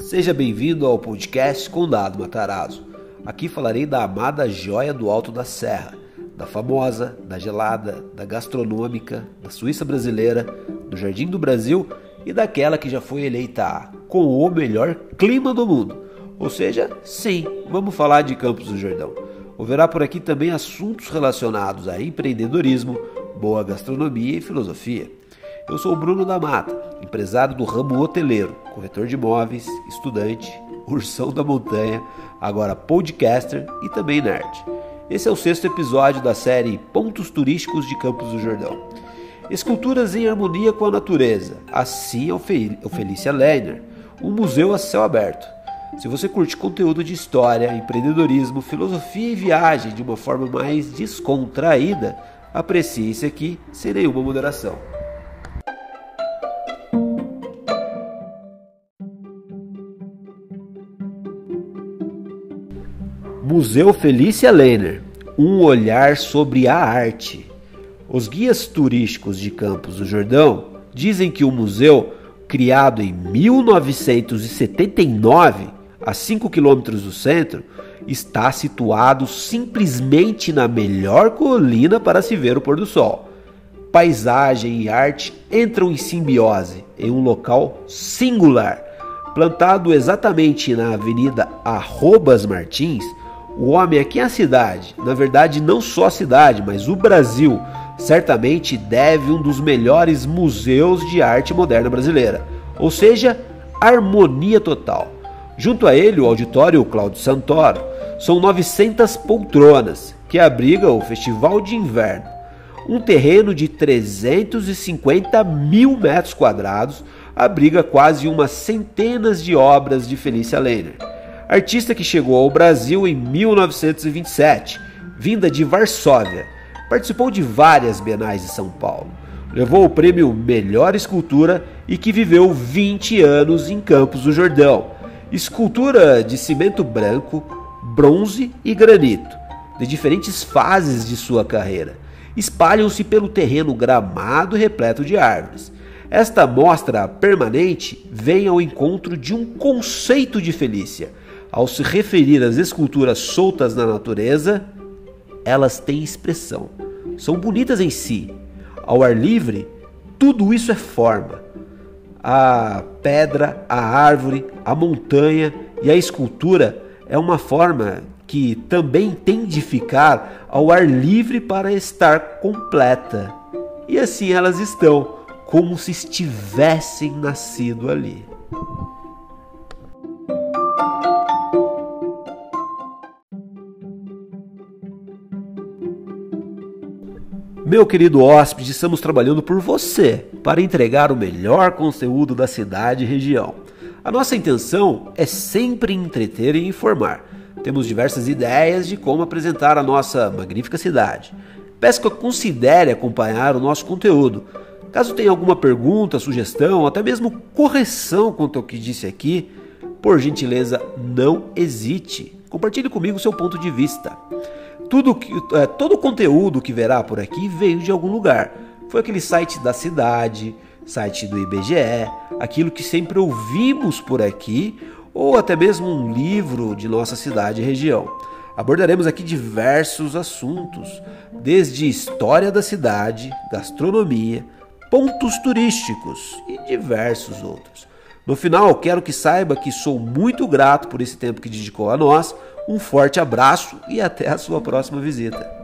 Seja bem-vindo ao podcast Condado Matarazzo. Aqui falarei da amada joia do Alto da Serra, da famosa, da gelada, da gastronômica, da Suíça brasileira, do Jardim do Brasil e daquela que já foi eleita com o melhor clima do mundo. Ou seja, sim, vamos falar de Campos do Jordão. Haverá por aqui também assuntos relacionados a empreendedorismo, boa gastronomia e filosofia. Eu sou o Bruno da Mata, empresário do ramo hoteleiro, corretor de imóveis, estudante, ursão da montanha, agora podcaster e também nerd. Esse é o sexto episódio da série Pontos Turísticos de Campos do Jordão. Esculturas em harmonia com a natureza, assim é o Felícia Lerner, um museu a céu aberto. Se você curte conteúdo de história, empreendedorismo, filosofia e viagem de uma forma mais descontraída, aprecie esse aqui sem nenhuma moderação. Museu Felícia Lehner Um olhar sobre a arte. Os guias turísticos de Campos do Jordão dizem que o museu, criado em 1979, a 5 quilômetros do centro, está situado simplesmente na melhor colina para se ver o pôr do sol. Paisagem e arte entram em simbiose em um local singular. Plantado exatamente na Avenida Arrobas Martins, o homem aqui é a cidade, na verdade não só a cidade, mas o Brasil, certamente deve um dos melhores museus de arte moderna brasileira, ou seja, harmonia total. Junto a ele, o auditório Cláudio Santoro, são 900 poltronas, que abriga o Festival de Inverno. Um terreno de 350 mil metros quadrados abriga quase umas centenas de obras de Felícia Lehner artista que chegou ao Brasil em 1927, vinda de Varsóvia. Participou de várias bienais de São Paulo. Levou o prêmio Melhor Escultura e que viveu 20 anos em Campos do Jordão. Escultura de cimento branco, bronze e granito, de diferentes fases de sua carreira. Espalham-se pelo terreno gramado repleto de árvores. Esta mostra permanente vem ao encontro de um conceito de Felícia, ao se referir às esculturas soltas na natureza, elas têm expressão. São bonitas em si. Ao ar livre, tudo isso é forma. A pedra, a árvore, a montanha e a escultura é uma forma que também tem de ficar ao ar livre para estar completa. E assim elas estão, como se estivessem nascido ali. Meu querido hóspede, estamos trabalhando por você para entregar o melhor conteúdo da cidade e região. A nossa intenção é sempre entreter e informar. Temos diversas ideias de como apresentar a nossa magnífica cidade. Peço que considere acompanhar o nosso conteúdo. Caso tenha alguma pergunta, sugestão, até mesmo correção quanto ao que disse aqui, por gentileza, não hesite. Compartilhe comigo seu ponto de vista. Tudo que, é, todo o conteúdo que verá por aqui veio de algum lugar. Foi aquele site da cidade, site do IBGE, aquilo que sempre ouvimos por aqui, ou até mesmo um livro de nossa cidade e região. Abordaremos aqui diversos assuntos, desde história da cidade, gastronomia, pontos turísticos e diversos outros. No final, quero que saiba que sou muito grato por esse tempo que dedicou a nós um forte abraço e até a sua próxima visita.